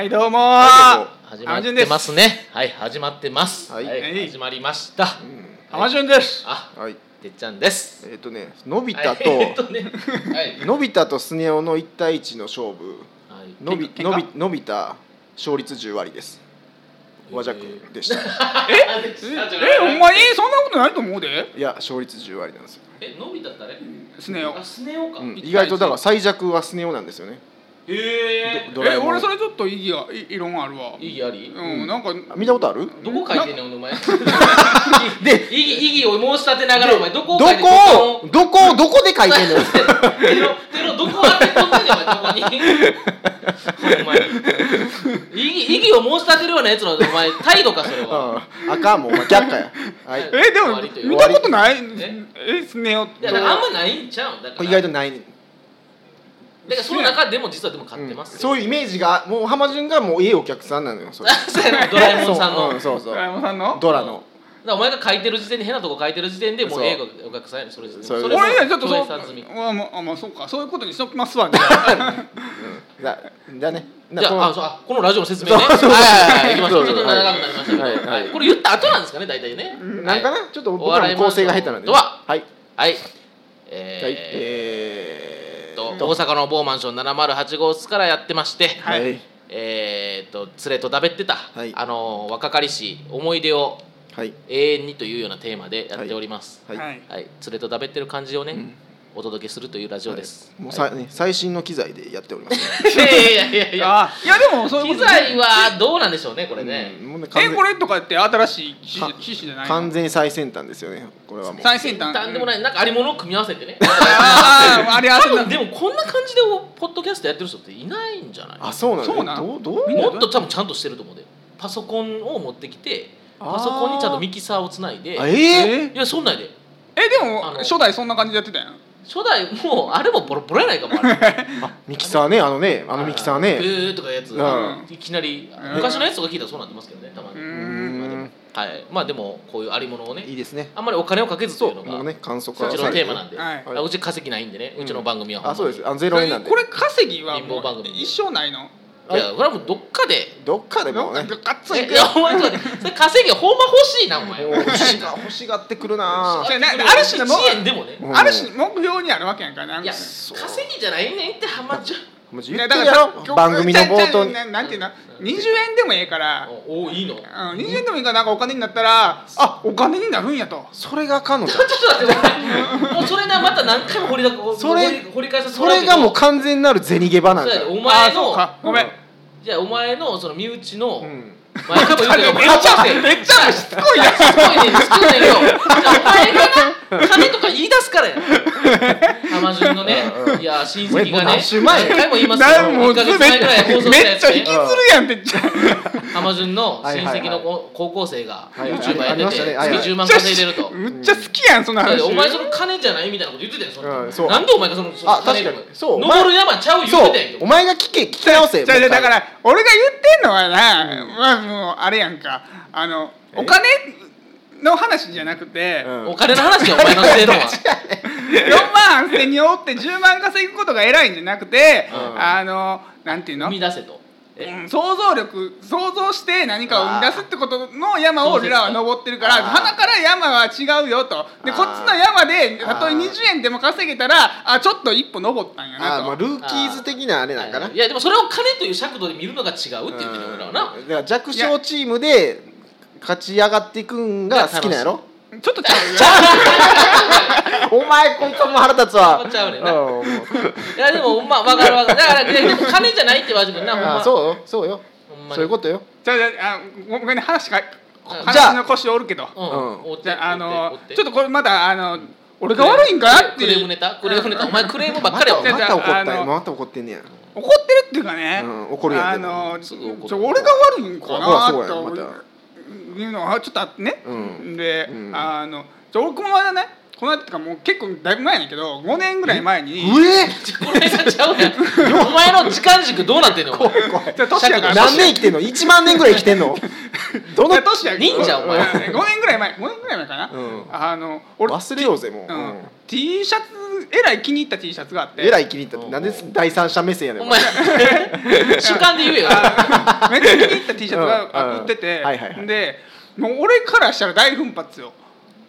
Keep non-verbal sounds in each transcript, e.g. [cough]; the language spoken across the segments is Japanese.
はいどうもは始まってますね。はい始まってます。はい。はい始まりました。浜順です。あはい。てっちゃんです。えっ、とねのびはい。太と、えっとねはい。のび太とスネ夫の一対一の勝負。はい。のびのびのび太勝率10割です。和弱 [laughs] でした、え？えお前そんなことないと思うで？いや勝率10割なんですよ、えのび太誰スネ夫。あスネ夫か。意外とだから最弱はスネ夫なんですよねえええドラえもん。俺それちょっと意義がい異論あるわ。意義あり？うんなんか。あ見たことある？どこ書いてんねんお前。[laughs] で意義意義を申し立てながらお前どこどを書いてこをどこをどこで書いてんの？よ手の手のどこ当て込んでんねんお前どこ意義意義を申し立てるようなやつのお前態度かそれは。うん。あかんもんお前却下や。はい。えでも見たことない？ええスネ夫いやだからあんまないんちゃうん？だから。意外とないだからその中でも実はでも買ってます、そういうイメージがもう浜順がもういいお客さんなのよそれ。[laughs] そうやなドラえもんさんの。そう,、うん、そうそう。ドラえもんさんの？ドラの。だからお前が書いてる時点で変なとこ書いてる時点でもそう。う映画お客さんやねそれそれそれも俺ねちょっとそうあまあまあそうか。そういうことにしときますわじゃあ。[laughs] だだね。じゃああそうあこのラジオの説明ね。はいはいはい行きましょう。ちょっと長くなりましたけど、はいはい。はいこれ言った後なんですかね大体ね、なんかな、ちょっと僕らも構成が下手なんでははいはい。はい。えー、えーと大阪の某マンション708号室からやってまして、はい。えー、と連れとだべってた、はい。あの若かりし思い出をはい。永遠にというようなテーマでやっております。はい、はい。はい、連れとだべってる感じをね、んお届けするというラジオです。もうさ、ね、最新の機材でやっております、[laughs] いやいやいやいや。あいやでもそういう機こと材はどうなんでしょうねこれね。うんえこれとかって新しい機か種機種じゃないの？完全に最先端ですよねこれはもう最先端なんでもないなんかありものを組み合わせてね。[laughs] あああれあでもこんな感じでポッドキャストやってる人っていないんじゃない？あそうなのそうなんどうどう？もっと多分ちゃんとしてると思うで。パソコンを持ってきて、パソコンにちゃんとミキサーをつないで。あえいえやそんなんで。えでも初代そんな感じでやってたやん初代もうあれもボロボロやないかもあれ。[laughs] あミキサーねあのねあのミキサーえねーとかやつ、うん。いきなりうん。昔のやつとか聞いたらそうなってますけどねたまに、ううん。まあでもはい。まあでもこういうありものをねいいですね。あんまりお金をかけずというのがもうね観測そっちのテーマなんで、はい。あうち稼ぎないんでねうちの番組はほんあそうです。あゼロ円なんで。これ稼ぎはもう貧乏番組一生ないの？いやこれはもうどっかで。どっかでもね。ガッツえリいやお前それ稼ぎほんま欲しいなお前。欲しが欲しがってくるな。じゃあな。ある種のも1円でもね。うん。ある種目標にあるわけやんかなんか。いや稼ぎじゃないねんってはまっちゃもう。い言ってるややだからろ。番組の冒頭に。ななんていうの？20円でもええから。うおおいいの？ちょうん20円でもいいからなんかお金になったらあお金になるんやと。それがあかんのじゃんっと待って [laughs] もうそれなまた何回も掘りだそれ掘り返させてそもらうけど。れがもう完全なる銭ゲバなんだお前あそうのか。ごめんじゃあお前のその身内の、うん。前からも言うけどめっちゃめっちゃしつこいなすごいねしつこいねんけどじゃあお前がな金とか言い出すからや。浜順のねいや親戚がね何回も言いますけどなんもう1ヶ月前ぐらい放送しためっちゃ引きずるやんって。浜順の親戚の子高校生が YouTuber やってて月10万稼いでると。むっちゃ好きやんそん。な話お前その金じゃないみたいなこと言ってたよそのなんでお前がそのあ確かに。そう。登る山ちゃう言ってたやんお前が聞け聞き直せ。だから俺が言ってんのはな、まあもうあれやんか。あのお金の話じゃなくて、うん。お金の話やお前のしてるのは4万8000人おって10万稼ぐことが偉いんじゃなくて、うん。あのなんていうの？生み出せと想像力想像して何かを生み出すってことの山を俺らは登ってるから鼻から山は違うよと。でこっちの山でたとえあー20円でも稼げたらあちょっと一歩登ったんやあーまあなとルーキーズ的なあれなんかな。いやでもそれを金という尺度で見るのが違うって言ってる俺はな。だから弱小チームで勝ち上がっていくんが好きなんやろ？ちょっとちゃうよ [laughs] お前こいつも腹立つわ。ちゃうねんな。うんもう。いやでもまあ分かる分かる。だからででも金じゃないってわけじゃなほんま。あそうよそうよ。ほんまに。そういうことよ。じゃあじゃああごめんね話が話の腰折るけど。うん。うん追ってじゃああのちょっとこれまだあの俺が悪いんかなってクレームいうネタ？クレームネタ？お前クレームばっかりやまた怒ったあのよまた怒ってんねや。怒ってるっていうかね、うん怒るやんあのすぐ怒る。ちょ俺が悪いんかほらなそうやとまたいうのはちょっとあってね、うん。で、うん。あの俺この間ねこの間ってかもう結構だいぶ前やねんけど5年ぐらい前にうえ？これがちゃうやん。お前の時間軸どうなってんのお前。怖いじゃあ年やから何年生きてんの？1万年ぐらい生きてんの？どの年や忍者お前。5年ぐらい前。5年ぐらい前かな、うん。あの俺忘れようぜもう、ううん。ん。T シャツえらい気に入った T シャツがあって。えらい気に入った。ってなんで第三者目線やねんお前。[laughs] 主観で言えよ。あめっちゃ気に入った T シャツが売ってて、はいはいはい。でもう俺からしたら大奮発よ、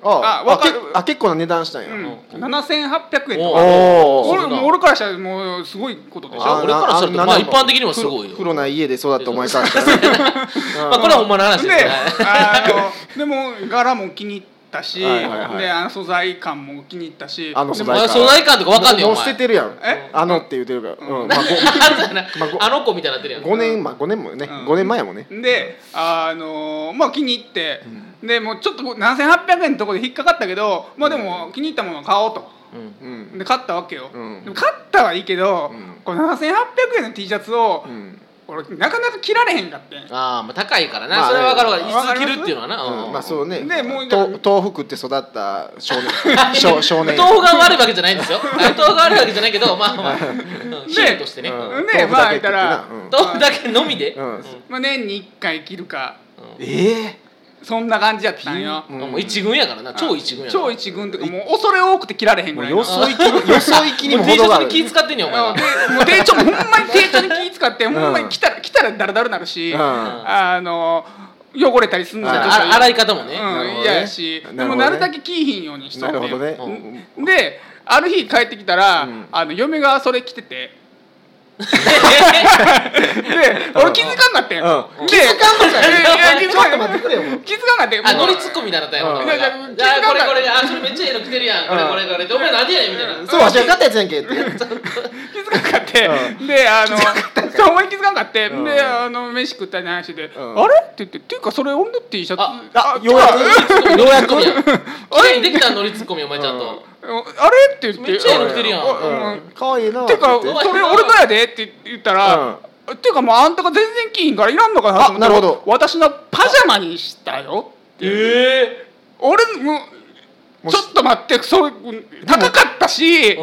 ああわかる。けあ結構な値段したんや、うん、7800円とおか。おお俺俺からしたらもうすごいことでしあょ俺からしたらあまあ一般的にもすごいよ。風呂ない家で育ったお前からしたらまあこれはほんまの話ですでね。でも柄も気に入ったし、はいはいはい。であの素材感も気に入ったしあの素材素材感とかわかんねえよもう捨ててるやん。えあのって言うてるから、うん。まあ、[laughs] まあの子みたいになってるやん。5年まあ5年もね、うん。5年前やもん。ねであのまあ気に入って、でもうちょっと7800円のところで引っかかったけどまあでも気に入ったものを買おうと。うん。うんで買ったわけよ、うん。でも買ったはいいけど、うん。この7800円の T シャツを、うん。俺なかなか着られへんかってん。ああまあ高いからな、まあそれは分かるわいつ着るっていうのはな、うん。まあそうね。でもうと東北って育った少年。[laughs] 少少年。豆腐が悪いわけじゃないんですよ。あ [laughs] 豆腐が悪いわけじゃないけどまあまあ。うん。比喩としてね、うん。うんでまあ言ったらうん豆腐だけのみで、うん。まあ、年に1回着るか。うん。えそんな感じやったんよ、うん。もう一軍やからな。超一軍や超一軍とかもう恐れ多くて着られへんぐらいの。よそ行きによそ行きにも程がある。に気使ってんねんお前は。あでもう丁重ほんまに丁重に気使ってほんまに着たら着たらダラダラなるし、うん。あの汚れたりすんの洗い方もね、嫌やし。でもなるだけ着いひんようにしとってなるほどね、うんである日帰ってきたら、うん。あの嫁がそれ着てて。で俺気づかんかったよ、うん。で気づかんのかい。や気づかんちょっと待ってくれよ。気づかんかったよあ乗りツッコミみたいなったよ、じゃあこれこれ。あそれめっちゃええの着てるやん。これこれこれ。でお前何やねんみたいな。そうわしが買ったやつやんけって気づかんかって、うであのそう気づかんかって、うん。であの飯食ったり話で、うん。あれ？って言ってっていうかそれ俺の T シャツ？ああようやくようやくやん綺麗にできた乗りツッコミお前ちゃんと、あれ？って言って。めっちゃええの着てるやん。あうん。かわいいなてかそれ俺のやでって言ったら、ていうかもうあんたが全然着ひんからいらんのかななるほど私のパジャマにしたよえ俺もちょっと待ってそれ高かったし、う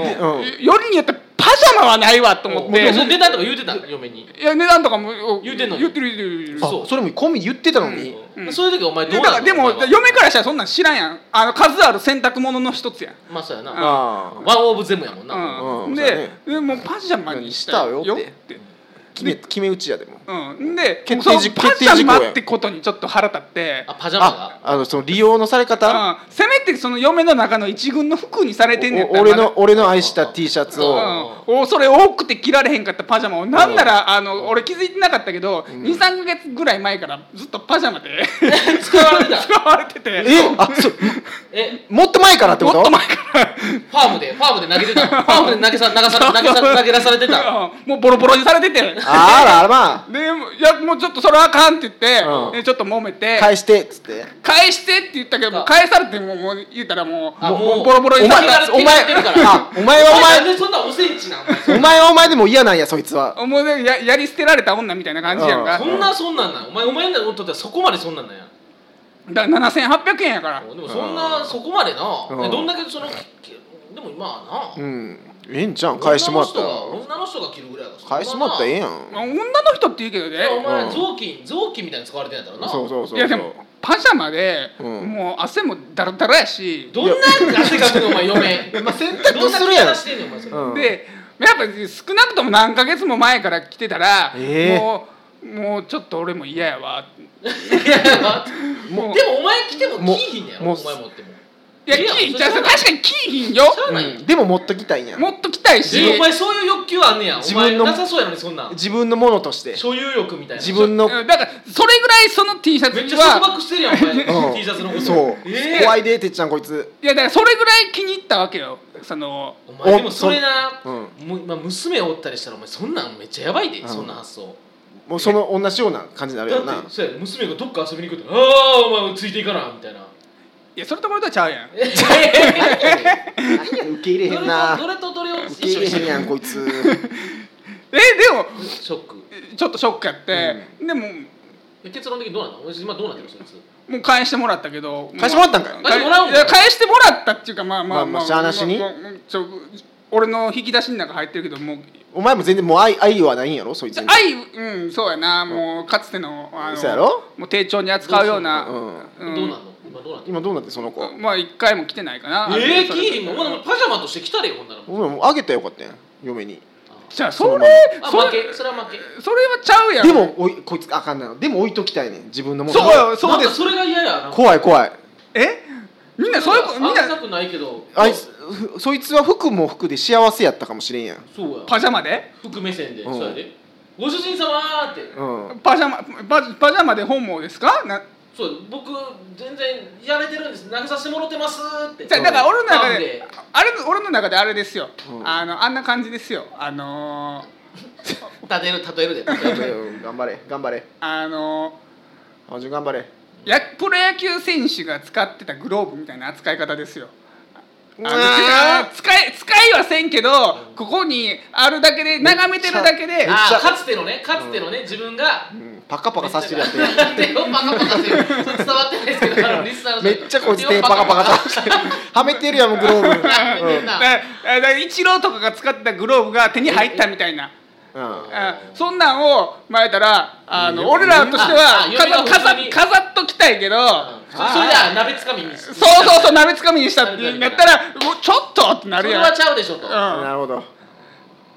ん。よりによってパジャマはないわと思っえて、値段とか言うてた嫁に。いや値段とかも言うてんのに。言ってる言ってる言ってる。そそれも込み言ってたのに、うん。そういう時お前どうだからでも嫁からしたらそんなん知らんやん。あの数ある洗濯物の一つやん。まあそうやな、ワンオブゼムやもんな、でね。でもうパジャマにしたよって決め決め打ちやでも。うん、で決定事パジャマってことにちょっと腹立って。あパジャマあが？あのその利用のされ方、うん、せめてその嫁の中の一軍の服にされてんねんお俺の俺の愛した T シャツを、うん、おそれ多くて着られへんかったパジャマをなんならあの俺気づいてなかったけど、23か月ぐらい前からずっとパジャマで使われてた使われてて。えあそえもっと前からってこと？もっと前から。ファームでファームで投げてた。ファームで投げさ投げさ投げさ投げ出されてた。うん。もうボロボロにされててあらあ。らまでいやもうちょっとそれはあかんって言って、うん。でちょっと揉めてあ返してっつって。返してって言ったけどもう。返されてももう言ったらもうあもうもうボロボロにお前されたお前手が出てるから。あお前はおなん前でそんなおセンチなんお前。お前はお前でも嫌なんやそいつは。もうねややり捨てられた女みたいな感じやんか。そんなそんなんなん。お前お前にとってはそこまでそんなんなんや。だから7800円やから。でもそんなそこまでな。うん。えどんだけそのでも今はな。うんええんちゃん返してもらったら。女の人が女の人が着るぐらいだから。返してもらったらええやん。まあ女の人って言うけどね。お前うん。雑巾雑巾みたいに使われてんやったらな。そうそうそういやでもパジャマで、うん。もう汗もダラダラやし、どんな汗かくのお前嫁。[laughs] まあ洗ど濯んなするやん着方してんねんお前それ。うんでやっぱ少なくとも何ヶ月も前から来てたら、ええ。もうもうちょっと俺も嫌やわ。[laughs] いや待って。もうでもお前着ても着いひんねやろもうお前持って。もいやゃ確かにキーひん。よでも持っときたいんや。もっと来たいし。えお前そういう欲求あんねや。お自分の前なさそうやのにそんなん。自分のものとして。所有欲みたいな。自分のうんだからそれぐらいその T シャツめっちゃ束縛してるやんお前。うん。T シャツのこと。そう。え怖いでてっちゃんこいつ。いやだからそれぐらい気に入ったわけよ。そのお前でもそれなうん。もうまあ娘おったりしたらお前そんなんめっちゃやばいでん。そんな発想。もうその同じような感じになるやろな。だってそうや娘がどっか遊びに行くとああお前ついていかなみたいないやそれとこれとはちゃうやん。[laughs] え何や受け入れへんな。どれとどれを受け入れへんやんこいつ。[laughs] えでもショック。ちょっとショックやって、でもええ結論的にどうなの？今どうなってる？そいつ。もう返してもらったけど。返してもらったんかい？返してもらうんかいいや返してもらったっていうかまあまあまあまあしゃあなしに。まあまあちょ俺の引き出しの中入ってるけどもうお前も全然もう愛愛はないんやろ？そいつに。愛うんそうやな。もうかつてのあのそうやろ？もう丁重に扱うような。うん。うん。どうな今どうなんの？今どうなってその子まあ一回も来てないかな。ええそれキーもうもうパジャマとして来たれよほんならお前もうあげたらよかったやん。嫁に。じゃあそれあそれ負け。それは負け。それはちゃうやん。でもおいこいつあかんなの。でも置いときたいねん。自分のもの。そうよそうです。それが嫌や。怖い怖い。え？みんなそういうことみんなくないけど。あいそいつは服も服で幸せやったかもしれんやん。そうや。パジャマで？服目線で。うん。そうやで。ご主人様って。うん。パジャマパジパジャマで本望ですか？なそう僕全然やれてるんです。投げさせてもらってますって。じゃあだから俺の中であれ俺の中であれですよ、うん。あのあんな感じですよ。あのー、[laughs] 例える例えるで。例えるうん頑張れ。頑張れ。あのあじゅ頑張れ。ー、やプロ野球選手が使ってたグローブみたいな扱い方ですよ。あ使い使いはせんけどここにあるだけで眺めてるだけでかつてのねかつてのね自分がうんパカパカさしてるやつなんでよパカパカしてるそれ伝わって。ないですけどあのリスナーの人めっちゃこいつ手パカパカさしてる。はめてるやんグローブ。はめてん。な [laughs] だからだからイチローとかが使ってたグローブが手に入ったみたいな。うん。あそんなんを前やったらあの俺らとしては飾飾っときたいけどそそれじゃあ鍋つかみにそうそうそう鍋つかみにしたってやったらもうちょっとってなるやん。それはちゃうでしょと。うん。なるほど。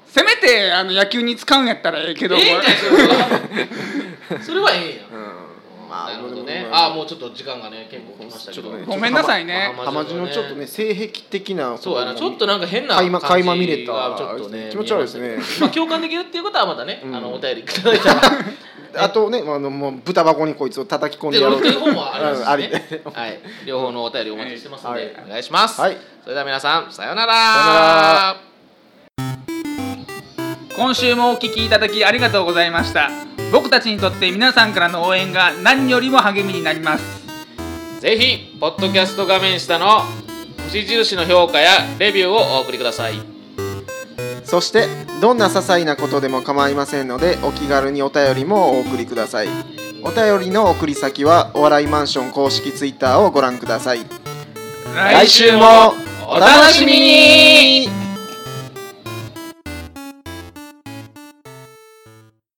せめてあの野球に使うんやったらええけど [laughs] それはええん。やうん。まなるほどね。あ。あもうちょっと時間がね結構来ましたけど。ちょっとねごめんなさいね。まあ浜地のちょっとね性癖的なそうやなちょっとなんか変な垣間感じ垣間見れたがちょっとね。気持ち悪いですね。まあ共感できるっていうことはまたね、うん。あのお便りいただいたら。[laughs] あとねあのもう豚箱にこいつを叩き込んでやろうで [laughs] 両方もあり。はい、両方のお便りお待ちしてますので、はい。お願いします、はい。それでは皆さんさようなら。さ今週もお聞きいただきありがとうございました。僕たちにとって皆さんからの応援が何よりも励みになります。ぜひポッドキャスト画面下の星印の評価やレビューをお送りください。そしてどんな些細なことでも構いませんのでお気軽にお便りもお送りください。お便りの送り先はお笑いマンション公式ツイッターをご覧ください。来週もお楽しみに